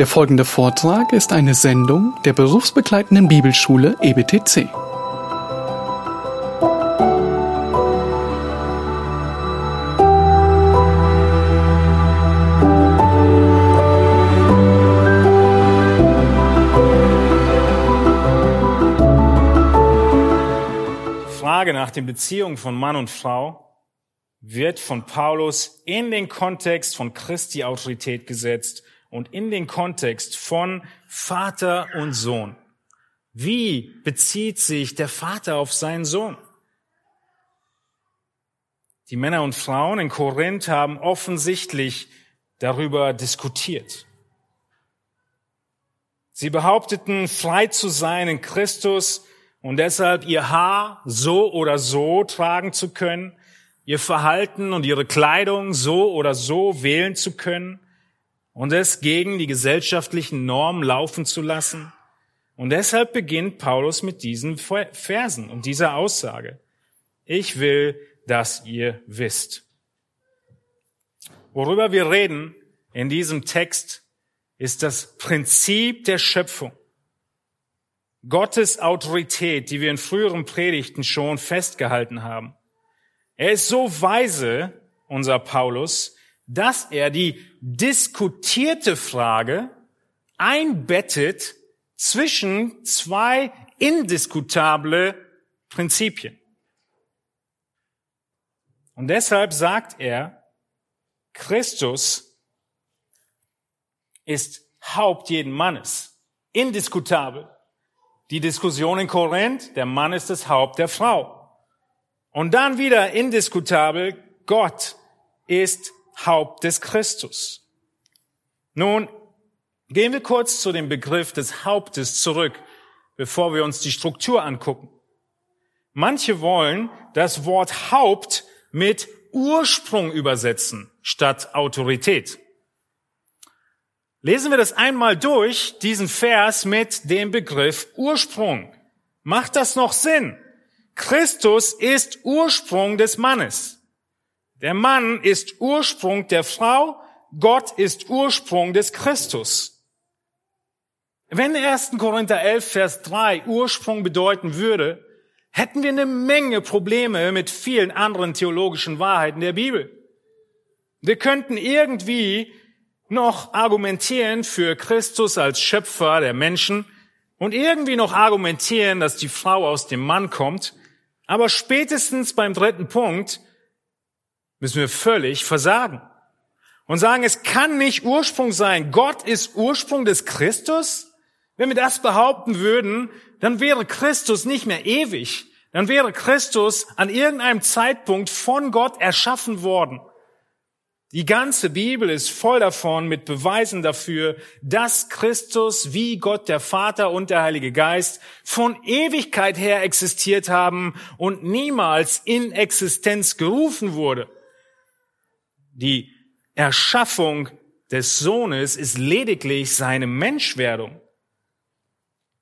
Der folgende Vortrag ist eine Sendung der berufsbegleitenden Bibelschule EBTC. Frage nach den Beziehungen von Mann und Frau wird von Paulus in den Kontext von Christi Autorität gesetzt und in den Kontext von Vater und Sohn. Wie bezieht sich der Vater auf seinen Sohn? Die Männer und Frauen in Korinth haben offensichtlich darüber diskutiert. Sie behaupteten, frei zu sein in Christus und deshalb ihr Haar so oder so tragen zu können, ihr Verhalten und ihre Kleidung so oder so wählen zu können und es gegen die gesellschaftlichen Normen laufen zu lassen. Und deshalb beginnt Paulus mit diesen Versen und dieser Aussage. Ich will, dass ihr wisst. Worüber wir reden in diesem Text ist das Prinzip der Schöpfung. Gottes Autorität, die wir in früheren Predigten schon festgehalten haben. Er ist so weise, unser Paulus, dass er die diskutierte Frage einbettet zwischen zwei indiskutable Prinzipien. Und deshalb sagt er, Christus ist Haupt jeden Mannes. Indiskutabel. Die Diskussion in Korinth, der Mann ist das Haupt der Frau. Und dann wieder indiskutabel, Gott ist Haupt des Christus. Nun, gehen wir kurz zu dem Begriff des Hauptes zurück, bevor wir uns die Struktur angucken. Manche wollen das Wort Haupt mit Ursprung übersetzen statt Autorität. Lesen wir das einmal durch, diesen Vers mit dem Begriff Ursprung. Macht das noch Sinn? Christus ist Ursprung des Mannes. Der Mann ist Ursprung der Frau, Gott ist Ursprung des Christus. Wenn 1. Korinther 11, Vers 3 Ursprung bedeuten würde, hätten wir eine Menge Probleme mit vielen anderen theologischen Wahrheiten der Bibel. Wir könnten irgendwie noch argumentieren für Christus als Schöpfer der Menschen und irgendwie noch argumentieren, dass die Frau aus dem Mann kommt. Aber spätestens beim dritten Punkt müssen wir völlig versagen und sagen, es kann nicht Ursprung sein. Gott ist Ursprung des Christus. Wenn wir das behaupten würden, dann wäre Christus nicht mehr ewig. Dann wäre Christus an irgendeinem Zeitpunkt von Gott erschaffen worden. Die ganze Bibel ist voll davon mit Beweisen dafür, dass Christus wie Gott der Vater und der Heilige Geist von Ewigkeit her existiert haben und niemals in Existenz gerufen wurde. Die Erschaffung des Sohnes ist lediglich seine Menschwerdung.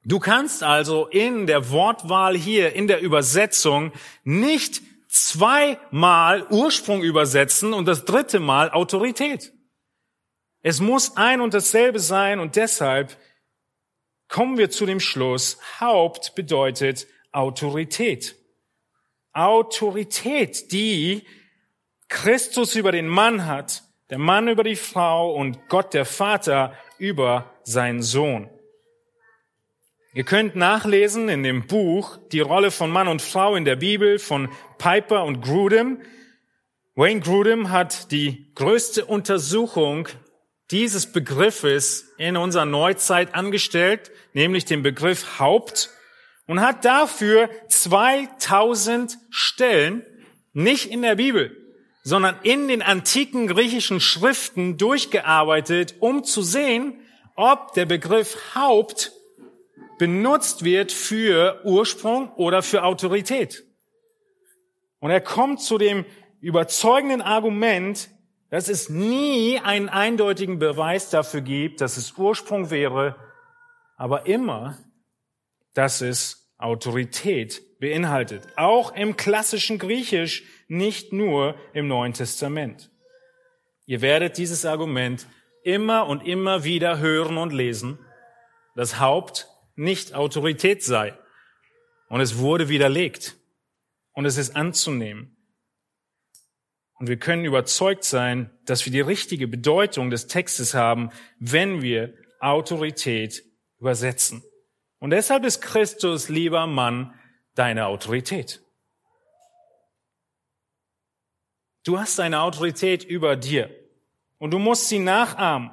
Du kannst also in der Wortwahl hier, in der Übersetzung, nicht zweimal Ursprung übersetzen und das dritte Mal Autorität. Es muss ein und dasselbe sein und deshalb kommen wir zu dem Schluss, Haupt bedeutet Autorität. Autorität, die Christus über den Mann hat, der Mann über die Frau und Gott der Vater über seinen Sohn. Ihr könnt nachlesen in dem Buch die Rolle von Mann und Frau in der Bibel von Piper und Grudem. Wayne Grudem hat die größte Untersuchung dieses Begriffes in unserer Neuzeit angestellt, nämlich den Begriff Haupt, und hat dafür 2000 Stellen, nicht in der Bibel, sondern in den antiken griechischen Schriften durchgearbeitet, um zu sehen, ob der Begriff Haupt benutzt wird für Ursprung oder für Autorität. Und er kommt zu dem überzeugenden Argument, dass es nie einen eindeutigen Beweis dafür gibt, dass es Ursprung wäre, aber immer, dass es Autorität beinhaltet. Auch im klassischen Griechisch, nicht nur im Neuen Testament. Ihr werdet dieses Argument immer und immer wieder hören und lesen, dass Haupt nicht Autorität sei. Und es wurde widerlegt. Und es ist anzunehmen. Und wir können überzeugt sein, dass wir die richtige Bedeutung des Textes haben, wenn wir Autorität übersetzen. Und deshalb ist Christus, lieber Mann, deine Autorität. Du hast eine Autorität über dir und du musst sie nachahmen.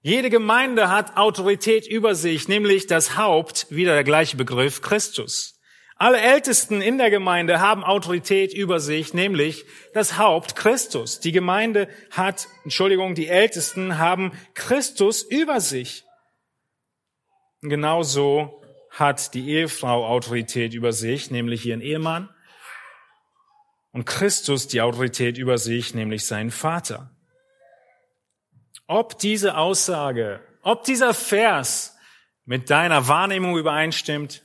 Jede Gemeinde hat Autorität über sich, nämlich das Haupt, wieder der gleiche Begriff, Christus. Alle Ältesten in der Gemeinde haben Autorität über sich, nämlich das Haupt Christus. Die Gemeinde hat, Entschuldigung, die Ältesten haben Christus über sich. Genauso hat die Ehefrau Autorität über sich, nämlich ihren Ehemann und Christus die Autorität über sich, nämlich seinen Vater. Ob diese Aussage, ob dieser Vers mit deiner Wahrnehmung übereinstimmt,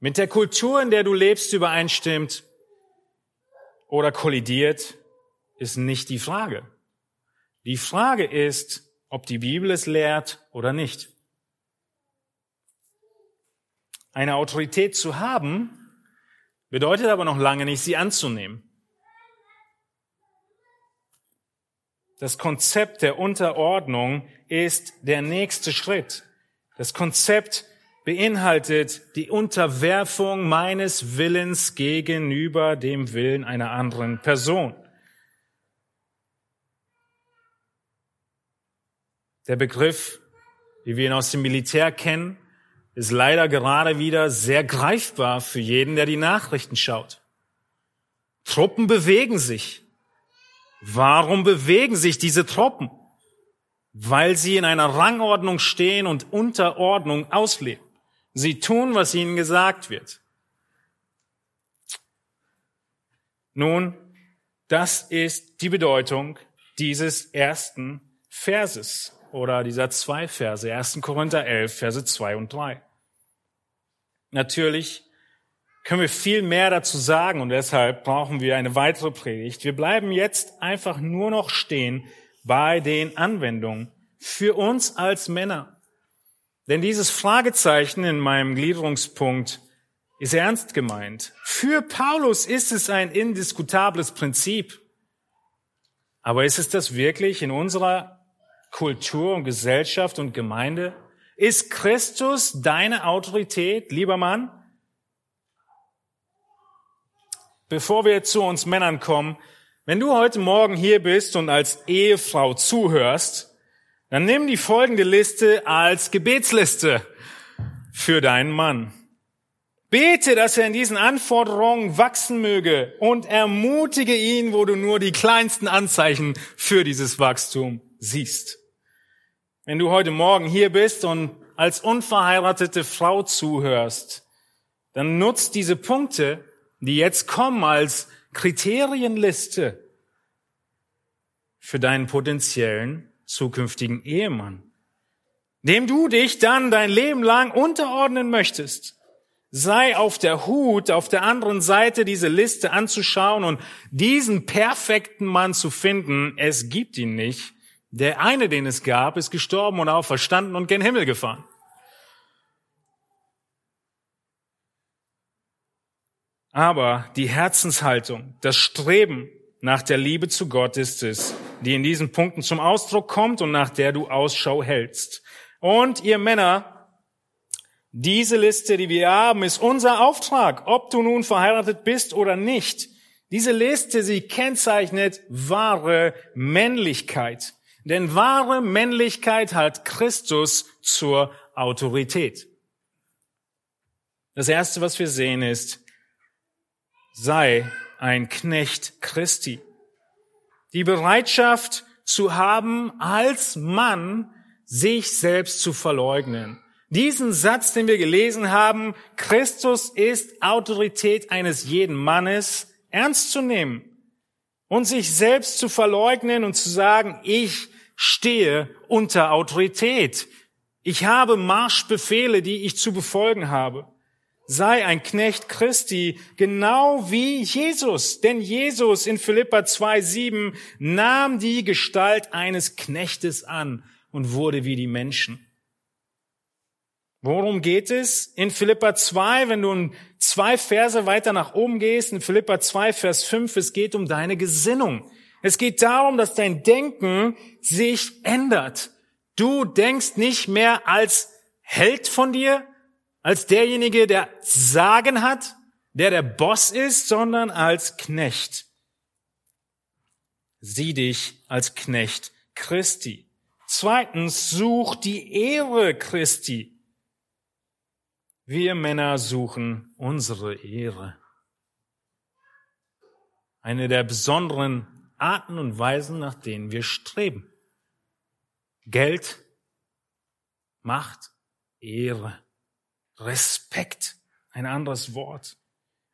mit der Kultur, in der du lebst, übereinstimmt oder kollidiert, ist nicht die Frage. Die Frage ist, ob die Bibel es lehrt oder nicht. Eine Autorität zu haben, bedeutet aber noch lange nicht, sie anzunehmen. Das Konzept der Unterordnung ist der nächste Schritt. Das Konzept beinhaltet die Unterwerfung meines Willens gegenüber dem Willen einer anderen Person. Der Begriff, wie wir ihn aus dem Militär kennen, ist leider gerade wieder sehr greifbar für jeden, der die Nachrichten schaut. Truppen bewegen sich. Warum bewegen sich diese Truppen? Weil sie in einer Rangordnung stehen und Unterordnung ausleben. Sie tun, was ihnen gesagt wird. Nun, das ist die Bedeutung dieses ersten Verses oder dieser zwei Verse, 1. Korinther 11, Verse 2 und 3. Natürlich können wir viel mehr dazu sagen und deshalb brauchen wir eine weitere Predigt. Wir bleiben jetzt einfach nur noch stehen bei den Anwendungen für uns als Männer. Denn dieses Fragezeichen in meinem Gliederungspunkt ist ernst gemeint. Für Paulus ist es ein indiskutables Prinzip. Aber ist es das wirklich in unserer Kultur und Gesellschaft und Gemeinde? Ist Christus deine Autorität, lieber Mann? Bevor wir zu uns Männern kommen, wenn du heute Morgen hier bist und als Ehefrau zuhörst, dann nimm die folgende Liste als Gebetsliste für deinen Mann. Bete, dass er in diesen Anforderungen wachsen möge und ermutige ihn, wo du nur die kleinsten Anzeichen für dieses Wachstum siehst. Wenn du heute Morgen hier bist und als unverheiratete Frau zuhörst, dann nutzt diese Punkte, die jetzt kommen als Kriterienliste für deinen potenziellen zukünftigen Ehemann, dem du dich dann dein Leben lang unterordnen möchtest. Sei auf der Hut, auf der anderen Seite diese Liste anzuschauen und diesen perfekten Mann zu finden. Es gibt ihn nicht. Der eine, den es gab, ist gestorben und auferstanden und gen Himmel gefahren. Aber die Herzenshaltung, das Streben nach der Liebe zu Gott ist es, die in diesen Punkten zum Ausdruck kommt und nach der du Ausschau hältst. Und ihr Männer, diese Liste, die wir haben, ist unser Auftrag, ob du nun verheiratet bist oder nicht. Diese Liste, sie kennzeichnet wahre Männlichkeit. Denn wahre Männlichkeit hat Christus zur Autorität. Das erste, was wir sehen, ist, sei ein Knecht Christi. Die Bereitschaft zu haben, als Mann sich selbst zu verleugnen. Diesen Satz, den wir gelesen haben, Christus ist Autorität eines jeden Mannes, ernst zu nehmen und sich selbst zu verleugnen und zu sagen, ich stehe unter Autorität. Ich habe Marschbefehle, die ich zu befolgen habe sei ein Knecht Christi, genau wie Jesus. Denn Jesus in Philippa 2,7 nahm die Gestalt eines Knechtes an und wurde wie die Menschen. Worum geht es? In Philippa 2, wenn du zwei Verse weiter nach oben gehst, in Philippa 2, Vers 5, es geht um deine Gesinnung. Es geht darum, dass dein Denken sich ändert. Du denkst nicht mehr als Held von dir, als derjenige, der Sagen hat, der der Boss ist, sondern als Knecht. Sieh dich als Knecht Christi. Zweitens, such die Ehre Christi. Wir Männer suchen unsere Ehre. Eine der besonderen Arten und Weisen, nach denen wir streben. Geld, Macht, Ehre, Respekt, ein anderes Wort.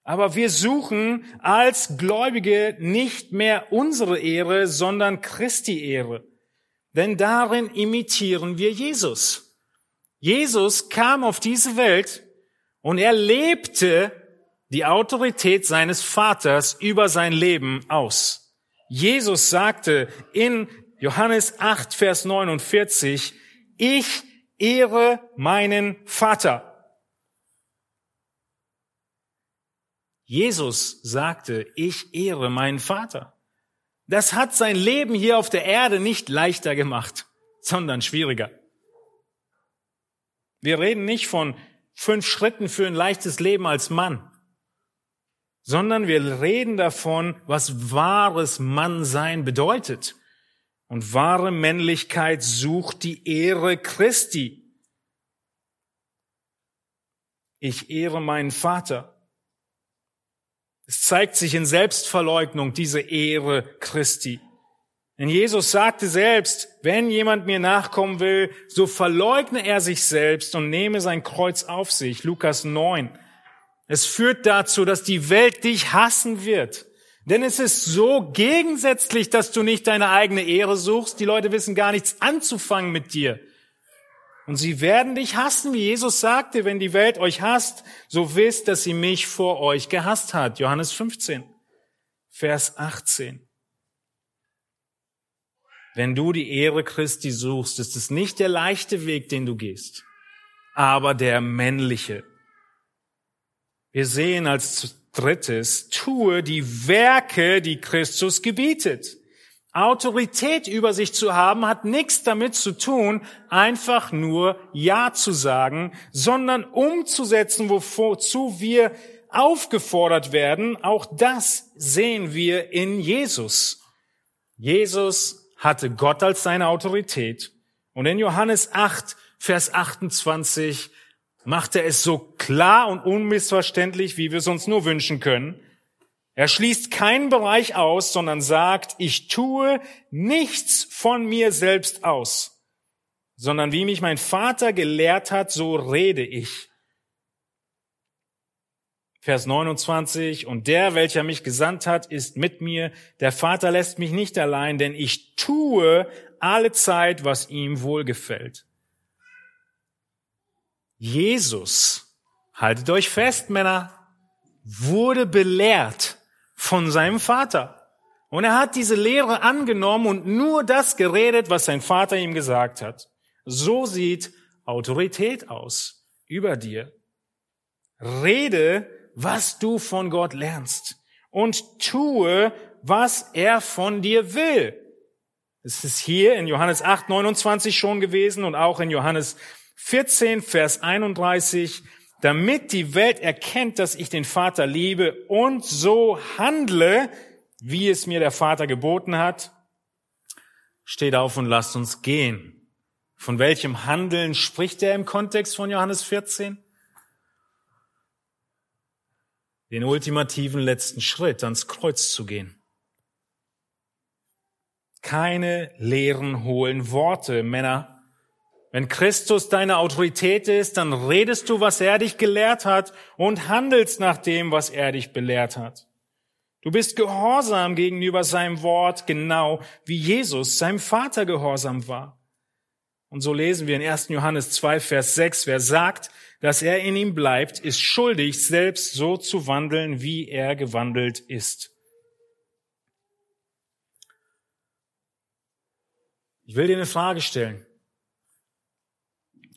Aber wir suchen als Gläubige nicht mehr unsere Ehre, sondern Christi Ehre. Denn darin imitieren wir Jesus. Jesus kam auf diese Welt und er lebte die Autorität seines Vaters über sein Leben aus. Jesus sagte in Johannes 8, Vers 49, ich ehre meinen Vater. Jesus sagte, ich ehre meinen Vater. Das hat sein Leben hier auf der Erde nicht leichter gemacht, sondern schwieriger. Wir reden nicht von fünf Schritten für ein leichtes Leben als Mann, sondern wir reden davon, was wahres Mannsein bedeutet. Und wahre Männlichkeit sucht die Ehre Christi. Ich ehre meinen Vater. Es zeigt sich in Selbstverleugnung, diese Ehre Christi. Denn Jesus sagte selbst, wenn jemand mir nachkommen will, so verleugne er sich selbst und nehme sein Kreuz auf sich. Lukas 9. Es führt dazu, dass die Welt dich hassen wird. Denn es ist so gegensätzlich, dass du nicht deine eigene Ehre suchst. Die Leute wissen gar nichts anzufangen mit dir. Und sie werden dich hassen, wie Jesus sagte, wenn die Welt euch hasst, so wisst, dass sie mich vor euch gehasst hat. Johannes 15, Vers 18. Wenn du die Ehre Christi suchst, ist es nicht der leichte Weg, den du gehst, aber der männliche. Wir sehen als drittes, tue die Werke, die Christus gebietet. Autorität über sich zu haben, hat nichts damit zu tun, einfach nur Ja zu sagen, sondern umzusetzen, wozu wir aufgefordert werden. Auch das sehen wir in Jesus. Jesus hatte Gott als seine Autorität. Und in Johannes 8, Vers 28 macht er es so klar und unmissverständlich, wie wir es uns nur wünschen können. Er schließt keinen Bereich aus, sondern sagt, ich tue nichts von mir selbst aus, sondern wie mich mein Vater gelehrt hat, so rede ich. Vers 29, und der, welcher mich gesandt hat, ist mit mir. Der Vater lässt mich nicht allein, denn ich tue alle Zeit, was ihm wohlgefällt. Jesus, haltet euch fest, Männer, wurde belehrt von seinem Vater. Und er hat diese Lehre angenommen und nur das geredet, was sein Vater ihm gesagt hat. So sieht Autorität aus über dir. Rede, was du von Gott lernst und tue, was er von dir will. Es ist hier in Johannes 8, 29 schon gewesen und auch in Johannes 14, Vers 31 damit die Welt erkennt, dass ich den Vater liebe und so handle, wie es mir der Vater geboten hat, steht auf und lasst uns gehen. Von welchem Handeln spricht er im Kontext von Johannes 14? Den ultimativen letzten Schritt ans Kreuz zu gehen. Keine leeren, hohlen Worte, Männer, wenn Christus deine Autorität ist, dann redest du, was er dich gelehrt hat und handelst nach dem, was er dich belehrt hat. Du bist gehorsam gegenüber seinem Wort, genau wie Jesus seinem Vater gehorsam war. Und so lesen wir in 1. Johannes 2, Vers 6, wer sagt, dass er in ihm bleibt, ist schuldig, selbst so zu wandeln, wie er gewandelt ist. Ich will dir eine Frage stellen.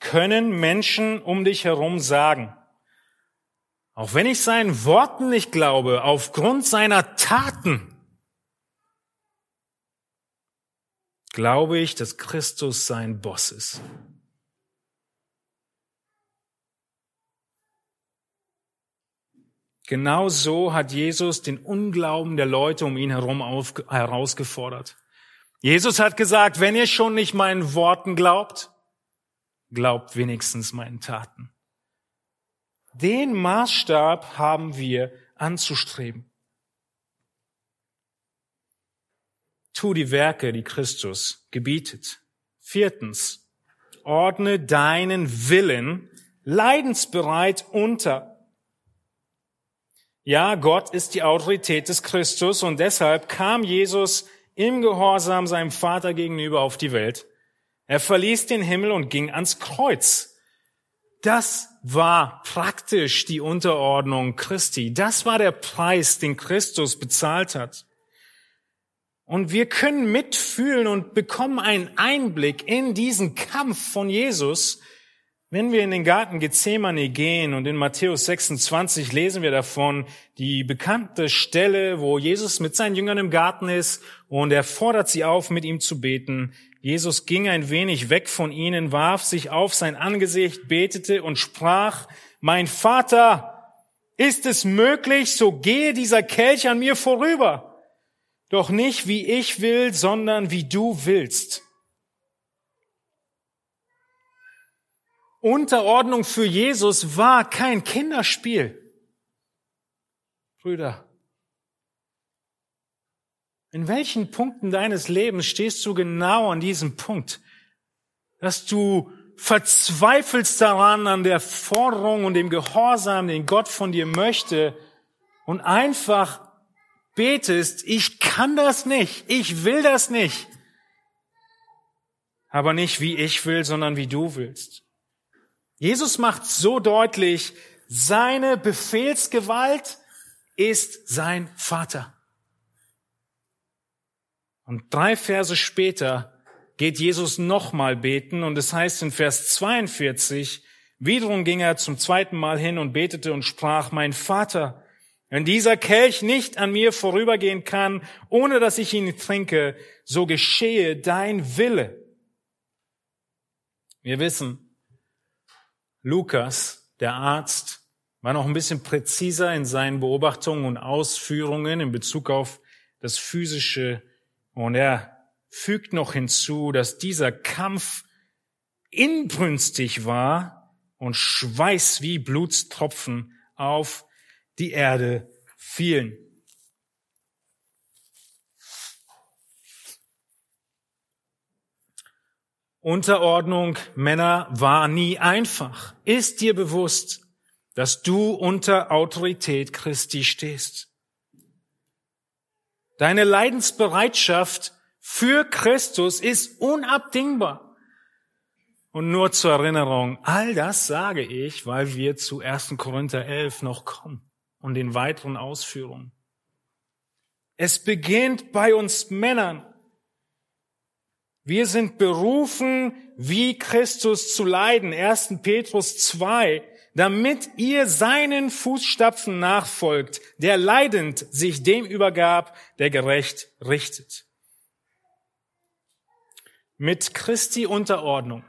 Können Menschen um dich herum sagen. Auch wenn ich seinen Worten nicht glaube, aufgrund seiner Taten, glaube ich, dass Christus sein Boss ist. Genau so hat Jesus den Unglauben der Leute um ihn herum auf, herausgefordert. Jesus hat gesagt, wenn ihr schon nicht meinen Worten glaubt, glaubt wenigstens meinen Taten. Den Maßstab haben wir anzustreben. Tu die Werke, die Christus gebietet. Viertens, ordne deinen Willen leidensbereit unter. Ja, Gott ist die Autorität des Christus und deshalb kam Jesus im Gehorsam seinem Vater gegenüber auf die Welt. Er verließ den Himmel und ging ans Kreuz. Das war praktisch die Unterordnung Christi. Das war der Preis, den Christus bezahlt hat. Und wir können mitfühlen und bekommen einen Einblick in diesen Kampf von Jesus, wenn wir in den Garten Gethsemane gehen und in Matthäus 26 lesen wir davon die bekannte Stelle, wo Jesus mit seinen Jüngern im Garten ist und er fordert sie auf, mit ihm zu beten. Jesus ging ein wenig weg von ihnen, warf sich auf sein Angesicht, betete und sprach, mein Vater, ist es möglich, so gehe dieser Kelch an mir vorüber. Doch nicht wie ich will, sondern wie du willst. Unterordnung für Jesus war kein Kinderspiel. Brüder, in welchen Punkten deines Lebens stehst du genau an diesem Punkt, dass du verzweifelst daran, an der Forderung und dem Gehorsam, den Gott von dir möchte und einfach betest, ich kann das nicht, ich will das nicht, aber nicht wie ich will, sondern wie du willst. Jesus macht so deutlich, seine Befehlsgewalt ist sein Vater. Und drei Verse später geht Jesus nochmal beten und es heißt in Vers 42, wiederum ging er zum zweiten Mal hin und betete und sprach, mein Vater, wenn dieser Kelch nicht an mir vorübergehen kann, ohne dass ich ihn trinke, so geschehe dein Wille. Wir wissen, Lukas, der Arzt, war noch ein bisschen präziser in seinen Beobachtungen und Ausführungen in Bezug auf das Physische. Und er fügt noch hinzu, dass dieser Kampf inbrünstig war und Schweiß wie Blutstropfen auf die Erde fielen. Unterordnung Männer war nie einfach. Ist dir bewusst, dass du unter Autorität Christi stehst? Deine Leidensbereitschaft für Christus ist unabdingbar. Und nur zur Erinnerung, all das sage ich, weil wir zu 1. Korinther 11 noch kommen und den weiteren Ausführungen. Es beginnt bei uns Männern. Wir sind berufen, wie Christus zu leiden. 1. Petrus 2, damit ihr seinen Fußstapfen nachfolgt, der leidend sich dem übergab, der gerecht richtet. Mit Christi Unterordnung,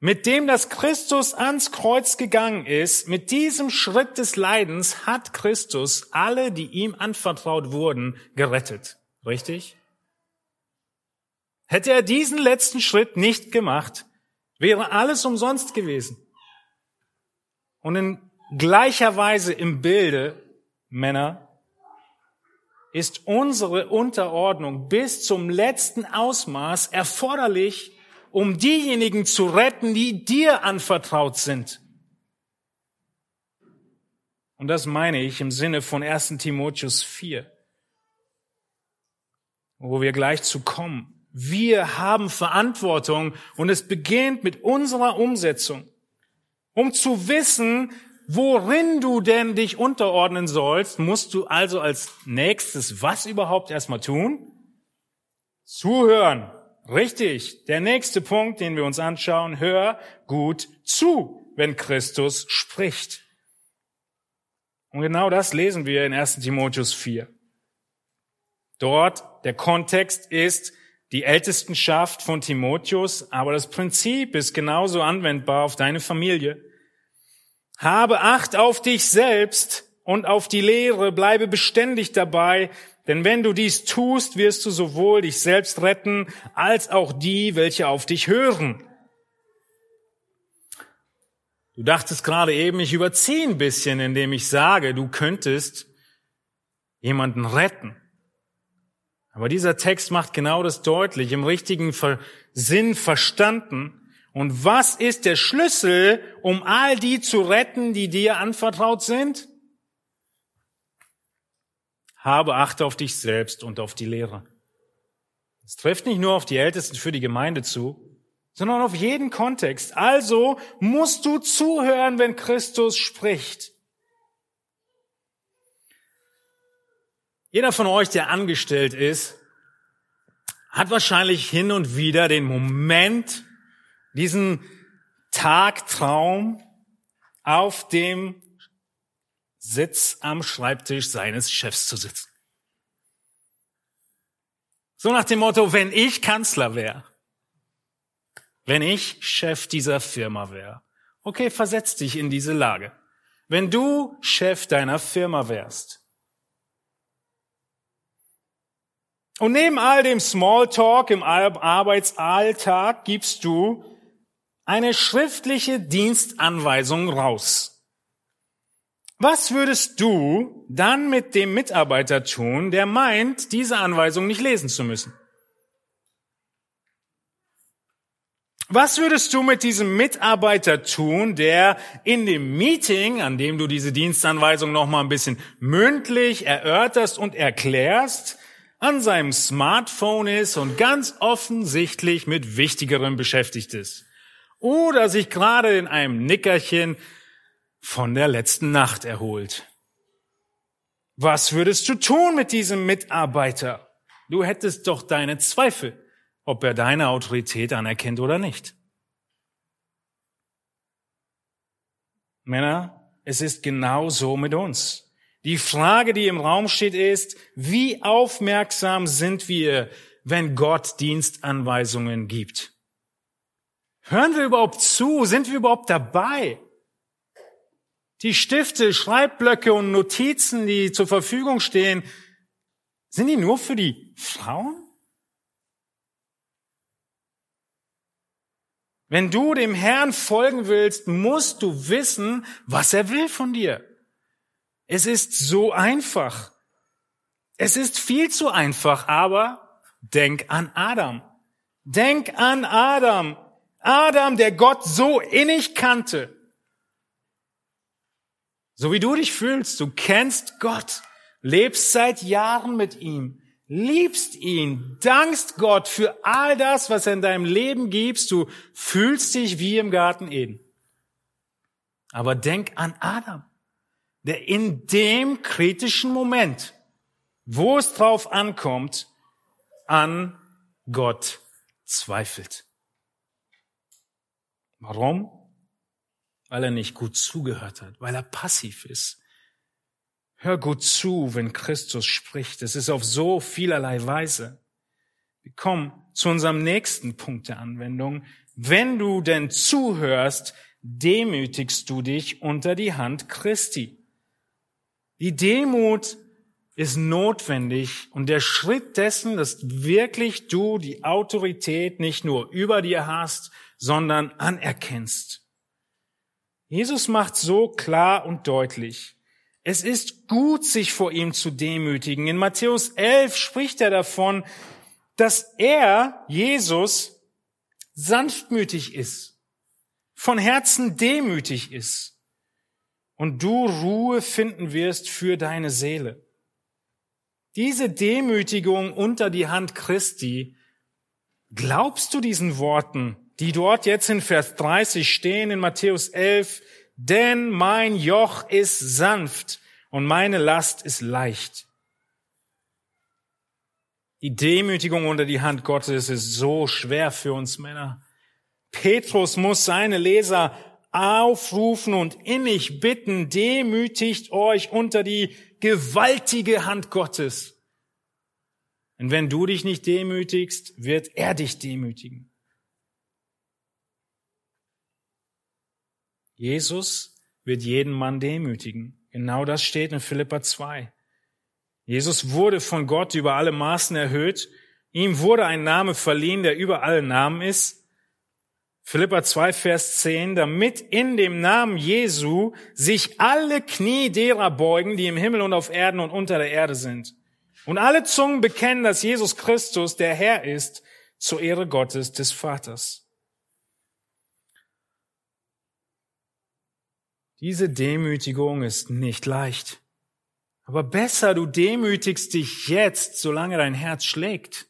mit dem, dass Christus ans Kreuz gegangen ist, mit diesem Schritt des Leidens hat Christus alle, die ihm anvertraut wurden, gerettet. Richtig? Hätte er diesen letzten Schritt nicht gemacht, wäre alles umsonst gewesen. Und in gleicher Weise im Bilde, Männer, ist unsere Unterordnung bis zum letzten Ausmaß erforderlich, um diejenigen zu retten, die dir anvertraut sind. Und das meine ich im Sinne von 1 Timotheus 4, wo wir gleich zu kommen. Wir haben Verantwortung und es beginnt mit unserer Umsetzung. Um zu wissen, worin du denn dich unterordnen sollst, musst du also als nächstes was überhaupt erstmal tun? Zuhören. Richtig, der nächste Punkt, den wir uns anschauen, hör gut zu, wenn Christus spricht. Und genau das lesen wir in 1 Timotheus 4. Dort, der Kontext ist die Ältestenschaft von Timotheus, aber das Prinzip ist genauso anwendbar auf deine Familie. Habe Acht auf dich selbst und auf die Lehre, bleibe beständig dabei, denn wenn du dies tust, wirst du sowohl dich selbst retten, als auch die, welche auf dich hören. Du dachtest gerade eben, ich überziehe ein bisschen, indem ich sage, du könntest jemanden retten. Aber dieser Text macht genau das deutlich, im richtigen Sinn verstanden. Und was ist der Schlüssel, um all die zu retten, die dir anvertraut sind? Habe Acht auf dich selbst und auf die Lehre. Es trifft nicht nur auf die Ältesten für die Gemeinde zu, sondern auf jeden Kontext. Also musst du zuhören, wenn Christus spricht. Jeder von euch, der angestellt ist, hat wahrscheinlich hin und wieder den Moment, diesen Tagtraum auf dem Sitz am Schreibtisch seines Chefs zu sitzen. So nach dem Motto, wenn ich Kanzler wäre, wenn ich Chef dieser Firma wäre. Okay, versetz dich in diese Lage. Wenn du Chef deiner Firma wärst, Und neben all dem Smalltalk im Arbeitsalltag gibst du eine schriftliche Dienstanweisung raus. Was würdest du dann mit dem Mitarbeiter tun, der meint, diese Anweisung nicht lesen zu müssen? Was würdest du mit diesem Mitarbeiter tun, der in dem Meeting, an dem du diese Dienstanweisung noch mal ein bisschen mündlich erörterst und erklärst, an seinem Smartphone ist und ganz offensichtlich mit Wichtigerem beschäftigt ist. Oder sich gerade in einem Nickerchen von der letzten Nacht erholt. Was würdest du tun mit diesem Mitarbeiter? Du hättest doch deine Zweifel, ob er deine Autorität anerkennt oder nicht. Männer, es ist genau so mit uns. Die Frage, die im Raum steht, ist, wie aufmerksam sind wir, wenn Gott Dienstanweisungen gibt? Hören wir überhaupt zu? Sind wir überhaupt dabei? Die Stifte, Schreibblöcke und Notizen, die zur Verfügung stehen, sind die nur für die Frauen? Wenn du dem Herrn folgen willst, musst du wissen, was er will von dir. Es ist so einfach. Es ist viel zu einfach, aber denk an Adam. Denk an Adam. Adam, der Gott so innig kannte. So wie du dich fühlst, du kennst Gott, lebst seit Jahren mit ihm, liebst ihn, dankst Gott für all das, was er in deinem Leben gibst, du fühlst dich wie im Garten Eden. Aber denk an Adam der in dem kritischen Moment, wo es drauf ankommt, an Gott zweifelt. Warum? Weil er nicht gut zugehört hat, weil er passiv ist. Hör gut zu, wenn Christus spricht. Es ist auf so vielerlei Weise. Wir kommen zu unserem nächsten Punkt der Anwendung. Wenn du denn zuhörst, demütigst du dich unter die Hand Christi. Die Demut ist notwendig und der Schritt dessen, dass wirklich du die Autorität nicht nur über dir hast, sondern anerkennst. Jesus macht so klar und deutlich, es ist gut, sich vor ihm zu demütigen. In Matthäus 11 spricht er davon, dass er, Jesus, sanftmütig ist, von Herzen demütig ist und du Ruhe finden wirst für deine Seele. Diese Demütigung unter die Hand Christi, glaubst du diesen Worten, die dort jetzt in Vers 30 stehen in Matthäus 11, denn mein Joch ist sanft und meine Last ist leicht. Die Demütigung unter die Hand Gottes ist so schwer für uns Männer. Petrus muss seine Leser aufrufen und innig bitten, demütigt euch unter die gewaltige Hand Gottes. Und wenn du dich nicht demütigst, wird er dich demütigen. Jesus wird jeden Mann demütigen. Genau das steht in Philippa 2. Jesus wurde von Gott über alle Maßen erhöht. Ihm wurde ein Name verliehen, der über alle Namen ist. Philippa 2, Vers 10, damit in dem Namen Jesu sich alle Knie derer beugen, die im Himmel und auf Erden und unter der Erde sind. Und alle Zungen bekennen, dass Jesus Christus der Herr ist, zur Ehre Gottes des Vaters. Diese Demütigung ist nicht leicht. Aber besser, du demütigst dich jetzt, solange dein Herz schlägt,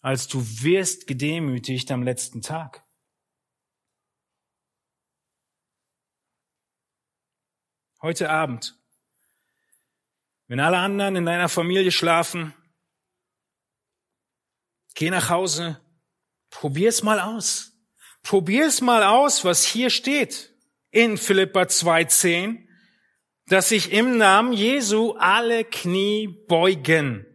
als du wirst gedemütigt am letzten Tag. Heute Abend, wenn alle anderen in deiner Familie schlafen, geh nach Hause, probier's mal aus. Probier's mal aus, was hier steht in Philippa 2,10 dass sich im Namen Jesu alle Knie beugen.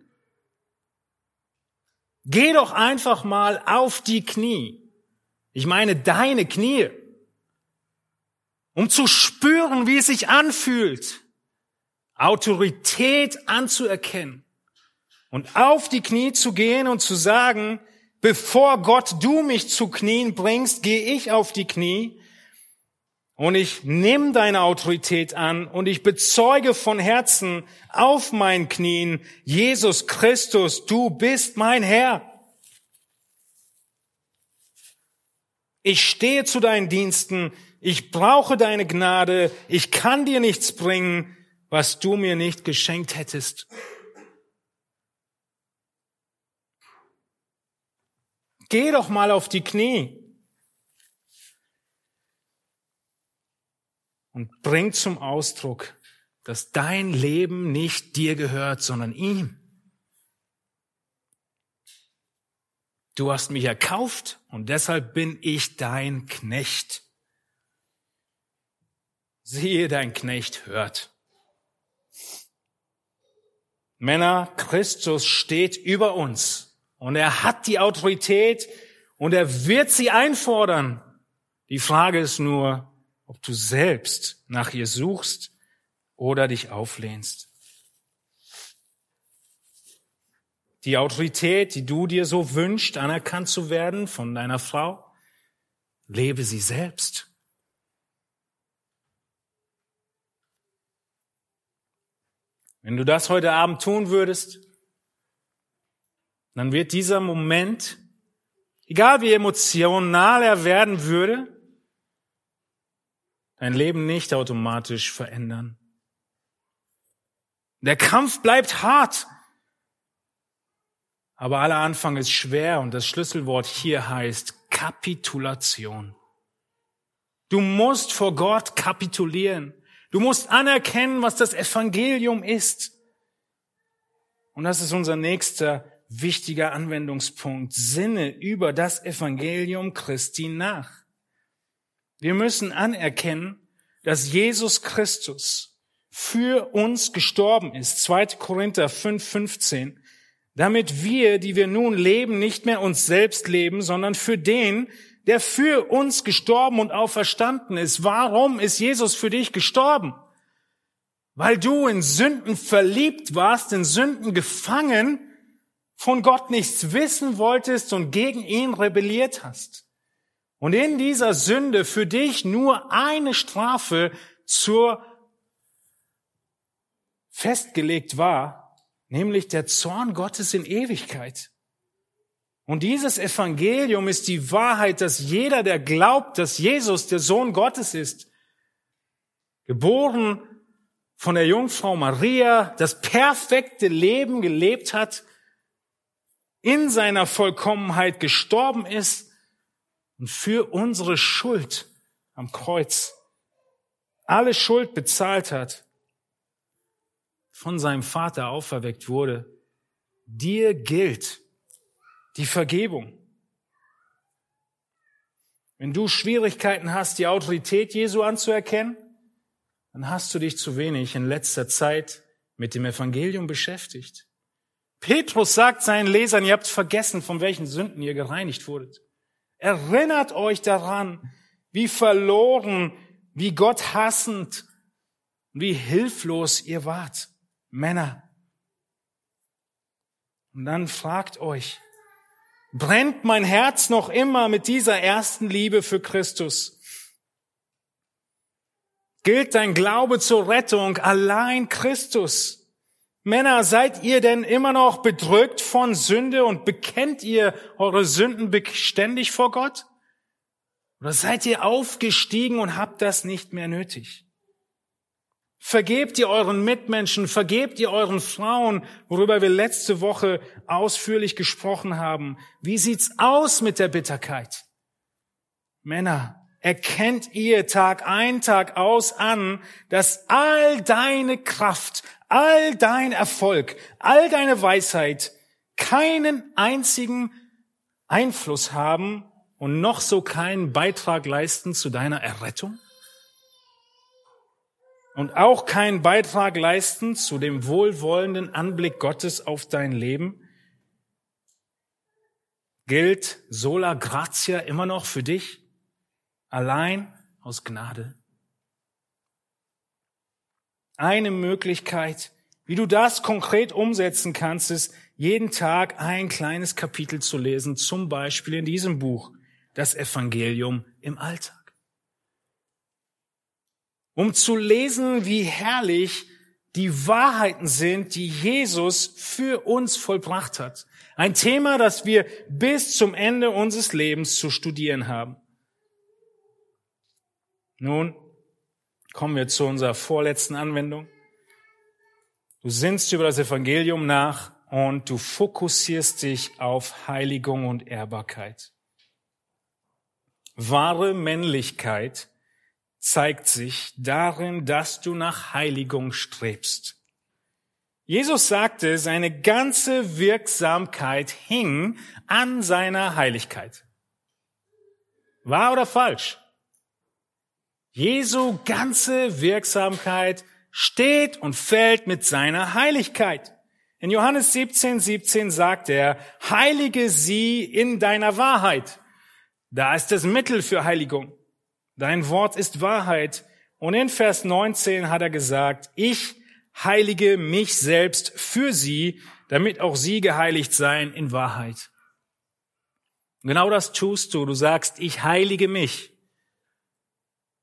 Geh doch einfach mal auf die Knie. Ich meine deine Knie. Um zu spüren, wie es sich anfühlt. Autorität anzuerkennen. Und auf die Knie zu gehen und zu sagen, bevor Gott du mich zu Knien bringst, gehe ich auf die Knie und ich nehme deine Autorität an und ich bezeuge von Herzen auf meinen Knien, Jesus Christus, du bist mein Herr. Ich stehe zu deinen Diensten, ich brauche deine Gnade, ich kann dir nichts bringen, was du mir nicht geschenkt hättest. Geh doch mal auf die Knie. und bring zum Ausdruck, dass dein Leben nicht dir gehört, sondern ihm. Du hast mich erkauft und deshalb bin ich dein Knecht. Siehe, dein Knecht hört. Männer, Christus steht über uns und er hat die Autorität und er wird sie einfordern. Die Frage ist nur, ob du selbst nach ihr suchst oder dich auflehnst. Die Autorität, die du dir so wünschst, anerkannt zu werden von deiner Frau, lebe sie selbst. Wenn du das heute Abend tun würdest, dann wird dieser Moment, egal wie emotional er werden würde, dein Leben nicht automatisch verändern. Der Kampf bleibt hart. Aber aller Anfang ist schwer und das Schlüsselwort hier heißt Kapitulation. Du musst vor Gott kapitulieren. Du musst anerkennen, was das Evangelium ist. Und das ist unser nächster wichtiger Anwendungspunkt. Sinne über das Evangelium Christi nach. Wir müssen anerkennen, dass Jesus Christus für uns gestorben ist. 2. Korinther 5, 15. Damit wir, die wir nun leben, nicht mehr uns selbst leben, sondern für den, der für uns gestorben und auferstanden ist. Warum ist Jesus für dich gestorben? Weil du in Sünden verliebt warst, in Sünden gefangen, von Gott nichts wissen wolltest und gegen ihn rebelliert hast. Und in dieser Sünde für dich nur eine Strafe zur festgelegt war, nämlich der Zorn Gottes in Ewigkeit. Und dieses Evangelium ist die Wahrheit, dass jeder, der glaubt, dass Jesus der Sohn Gottes ist, geboren von der Jungfrau Maria, das perfekte Leben gelebt hat, in seiner Vollkommenheit gestorben ist und für unsere Schuld am Kreuz alle Schuld bezahlt hat, von seinem Vater auferweckt wurde, dir gilt die Vergebung. Wenn du Schwierigkeiten hast, die Autorität Jesu anzuerkennen, dann hast du dich zu wenig in letzter Zeit mit dem Evangelium beschäftigt. Petrus sagt seinen Lesern, ihr habt vergessen, von welchen Sünden ihr gereinigt wurdet. Erinnert euch daran, wie verloren, wie Gott hassend, wie hilflos ihr wart, Männer. Und dann fragt euch, brennt mein Herz noch immer mit dieser ersten Liebe für Christus? Gilt dein Glaube zur Rettung allein Christus? Männer, seid ihr denn immer noch bedrückt von Sünde und bekennt ihr eure Sünden beständig vor Gott? Oder seid ihr aufgestiegen und habt das nicht mehr nötig? Vergebt ihr euren Mitmenschen, vergebt ihr euren Frauen, worüber wir letzte Woche ausführlich gesprochen haben. Wie sieht's aus mit der Bitterkeit? Männer, erkennt ihr Tag ein, Tag aus an, dass all deine Kraft, all dein Erfolg, all deine Weisheit keinen einzigen Einfluss haben und noch so keinen Beitrag leisten zu deiner Errettung? Und auch keinen Beitrag leisten zu dem wohlwollenden Anblick Gottes auf dein Leben? Gilt sola gratia immer noch für dich? Allein aus Gnade? Eine Möglichkeit, wie du das konkret umsetzen kannst, ist, jeden Tag ein kleines Kapitel zu lesen, zum Beispiel in diesem Buch, das Evangelium im Alltag um zu lesen, wie herrlich die Wahrheiten sind, die Jesus für uns vollbracht hat. Ein Thema, das wir bis zum Ende unseres Lebens zu studieren haben. Nun kommen wir zu unserer vorletzten Anwendung. Du sinnst über das Evangelium nach und du fokussierst dich auf Heiligung und Ehrbarkeit. Wahre Männlichkeit zeigt sich darin, dass du nach Heiligung strebst. Jesus sagte, seine ganze Wirksamkeit hing an seiner Heiligkeit. Wahr oder falsch? Jesu ganze Wirksamkeit steht und fällt mit seiner Heiligkeit. In Johannes 17, 17 sagt er, heilige sie in deiner Wahrheit. Da ist das Mittel für Heiligung. Dein Wort ist Wahrheit. Und in Vers 19 hat er gesagt, ich heilige mich selbst für sie, damit auch sie geheiligt seien in Wahrheit. Genau das tust du. Du sagst, ich heilige mich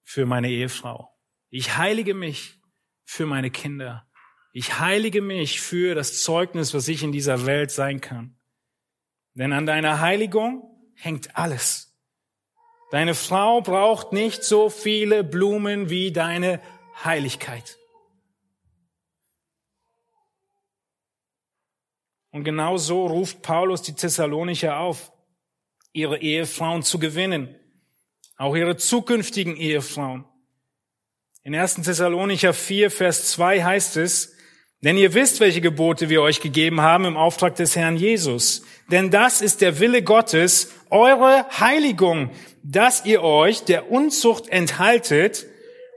für meine Ehefrau. Ich heilige mich für meine Kinder. Ich heilige mich für das Zeugnis, was ich in dieser Welt sein kann. Denn an deiner Heiligung hängt alles. Deine Frau braucht nicht so viele Blumen wie deine Heiligkeit. Und genau so ruft Paulus die Thessalonicher auf, ihre Ehefrauen zu gewinnen, auch ihre zukünftigen Ehefrauen. In 1. Thessalonicher 4, Vers 2 heißt es, denn ihr wisst, welche Gebote wir euch gegeben haben im Auftrag des Herrn Jesus. Denn das ist der Wille Gottes, eure Heiligung, dass ihr euch der Unzucht enthaltet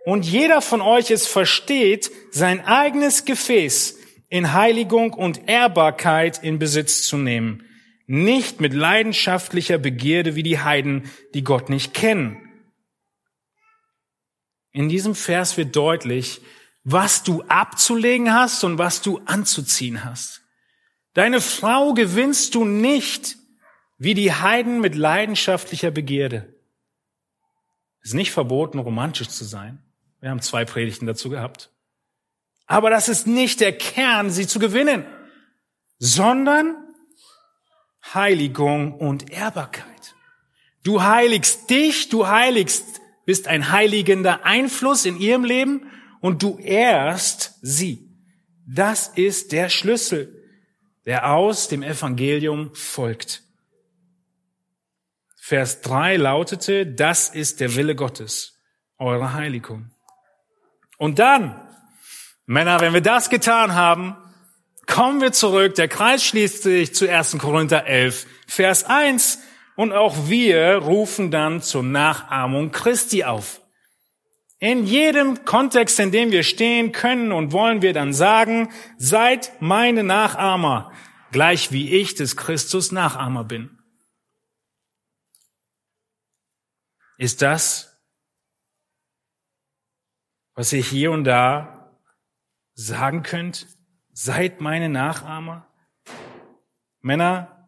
und jeder von euch es versteht, sein eigenes Gefäß in Heiligung und Ehrbarkeit in Besitz zu nehmen. Nicht mit leidenschaftlicher Begierde wie die Heiden, die Gott nicht kennen. In diesem Vers wird deutlich, was du abzulegen hast und was du anzuziehen hast. Deine Frau gewinnst du nicht wie die Heiden mit leidenschaftlicher Begierde. Es ist nicht verboten, romantisch zu sein. Wir haben zwei Predigten dazu gehabt. Aber das ist nicht der Kern, sie zu gewinnen, sondern Heiligung und Ehrbarkeit. Du heiligst dich, du heiligst, bist ein heiligender Einfluss in ihrem Leben und du ehrst sie. Das ist der Schlüssel, der aus dem Evangelium folgt. Vers 3 lautete, das ist der Wille Gottes, eure Heiligung. Und dann, Männer, wenn wir das getan haben, Kommen wir zurück. Der Kreis schließt sich zu 1. Korinther 11, Vers 1. Und auch wir rufen dann zur Nachahmung Christi auf. In jedem Kontext, in dem wir stehen können und wollen wir dann sagen, seid meine Nachahmer, gleich wie ich des Christus Nachahmer bin. Ist das, was ihr hier und da sagen könnt? Seid meine Nachahmer? Männer,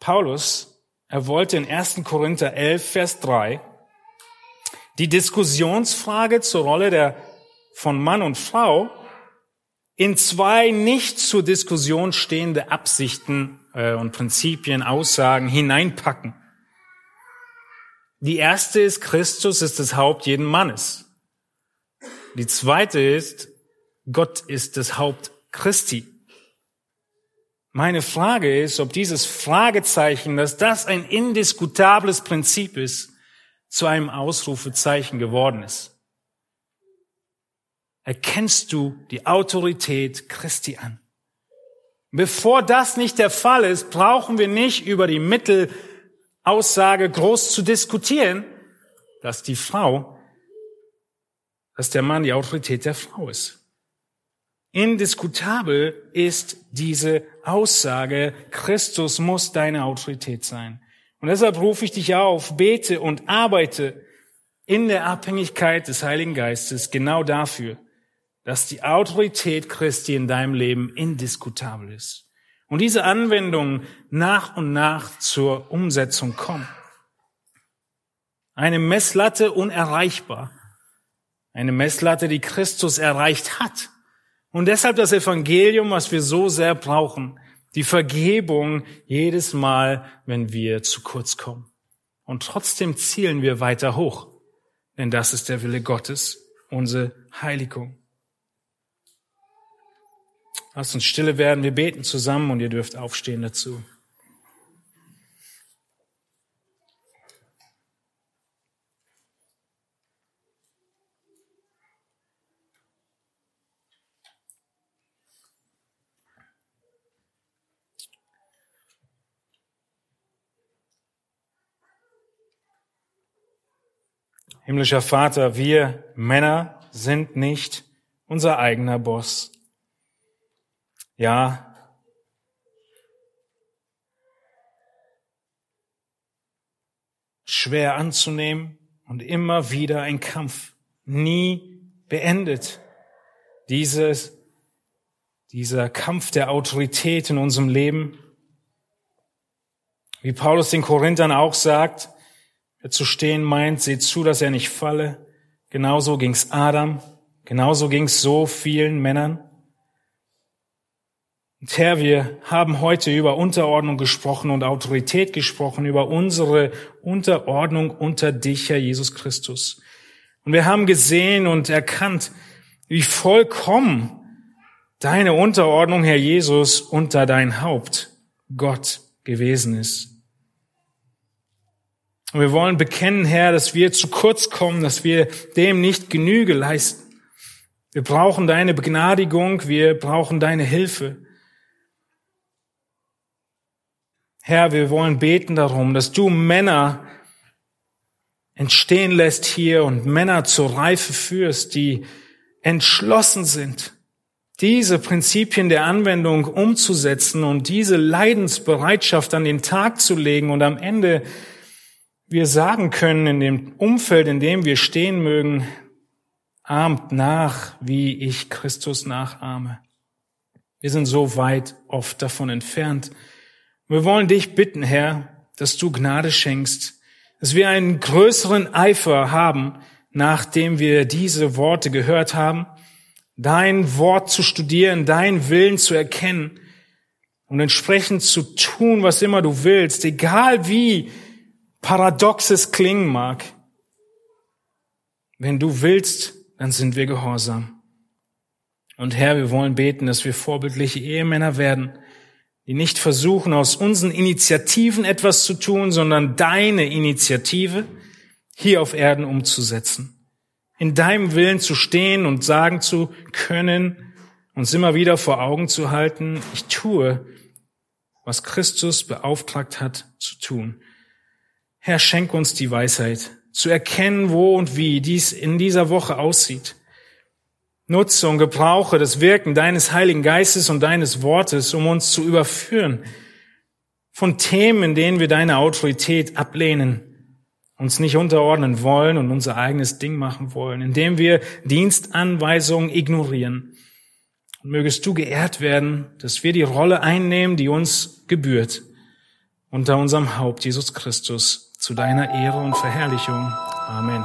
Paulus, er wollte in 1. Korinther 11, Vers 3 die Diskussionsfrage zur Rolle der, von Mann und Frau in zwei nicht zur Diskussion stehende Absichten äh, und Prinzipien, Aussagen hineinpacken. Die erste ist, Christus ist das Haupt jeden Mannes. Die zweite ist, Gott ist das Haupt Christi. Meine Frage ist, ob dieses Fragezeichen, dass das ein indiskutables Prinzip ist, zu einem Ausrufezeichen geworden ist. Erkennst du die Autorität Christi an? Bevor das nicht der Fall ist, brauchen wir nicht über die Mittelaussage groß zu diskutieren, dass die Frau, dass der Mann die Autorität der Frau ist. Indiskutabel ist diese Aussage, Christus muss deine Autorität sein. Und deshalb rufe ich dich auf, bete und arbeite in der Abhängigkeit des Heiligen Geistes genau dafür, dass die Autorität Christi in deinem Leben indiskutabel ist. Und diese Anwendungen nach und nach zur Umsetzung kommen. Eine Messlatte unerreichbar. Eine Messlatte, die Christus erreicht hat. Und deshalb das Evangelium, was wir so sehr brauchen, die Vergebung jedes Mal, wenn wir zu kurz kommen. Und trotzdem zielen wir weiter hoch, denn das ist der Wille Gottes, unsere Heiligung. Lasst uns stille werden, wir beten zusammen und ihr dürft aufstehen dazu. Himmlischer Vater, wir Männer sind nicht unser eigener Boss. Ja, schwer anzunehmen und immer wieder ein Kampf, nie beendet. Dieses, dieser Kampf der Autorität in unserem Leben, wie Paulus den Korinthern auch sagt, Wer zu stehen meint, seht zu, dass er nicht falle. Genauso ging's Adam. Genauso ging's so vielen Männern. Herr, wir haben heute über Unterordnung gesprochen und Autorität gesprochen, über unsere Unterordnung unter dich, Herr Jesus Christus. Und wir haben gesehen und erkannt, wie vollkommen deine Unterordnung, Herr Jesus, unter dein Haupt, Gott, gewesen ist. Und wir wollen bekennen, Herr, dass wir zu kurz kommen, dass wir dem nicht Genüge leisten. Wir brauchen deine Begnadigung, wir brauchen deine Hilfe. Herr, wir wollen beten darum, dass du Männer entstehen lässt hier und Männer zur Reife führst, die entschlossen sind, diese Prinzipien der Anwendung umzusetzen und diese Leidensbereitschaft an den Tag zu legen und am Ende wir sagen können in dem Umfeld, in dem wir stehen mögen, ahmt nach, wie ich Christus nachahme. Wir sind so weit oft davon entfernt. Wir wollen dich bitten, Herr, dass du Gnade schenkst, dass wir einen größeren Eifer haben, nachdem wir diese Worte gehört haben, dein Wort zu studieren, dein Willen zu erkennen und entsprechend zu tun, was immer du willst, egal wie paradoxes klingen mag. Wenn du willst, dann sind wir gehorsam. Und Herr, wir wollen beten, dass wir vorbildliche Ehemänner werden, die nicht versuchen, aus unseren Initiativen etwas zu tun, sondern deine Initiative hier auf Erden umzusetzen. In deinem Willen zu stehen und sagen zu können uns immer wieder vor Augen zu halten, ich tue, was Christus beauftragt hat zu tun. Herr, schenk uns die Weisheit, zu erkennen, wo und wie dies in dieser Woche aussieht. Nutze und gebrauche das Wirken deines Heiligen Geistes und deines Wortes, um uns zu überführen von Themen, in denen wir deine Autorität ablehnen, uns nicht unterordnen wollen und unser eigenes Ding machen wollen, indem wir Dienstanweisungen ignorieren. Und mögest du geehrt werden, dass wir die Rolle einnehmen, die uns gebührt, unter unserem Haupt Jesus Christus, zu deiner Ehre und Verherrlichung. Amen.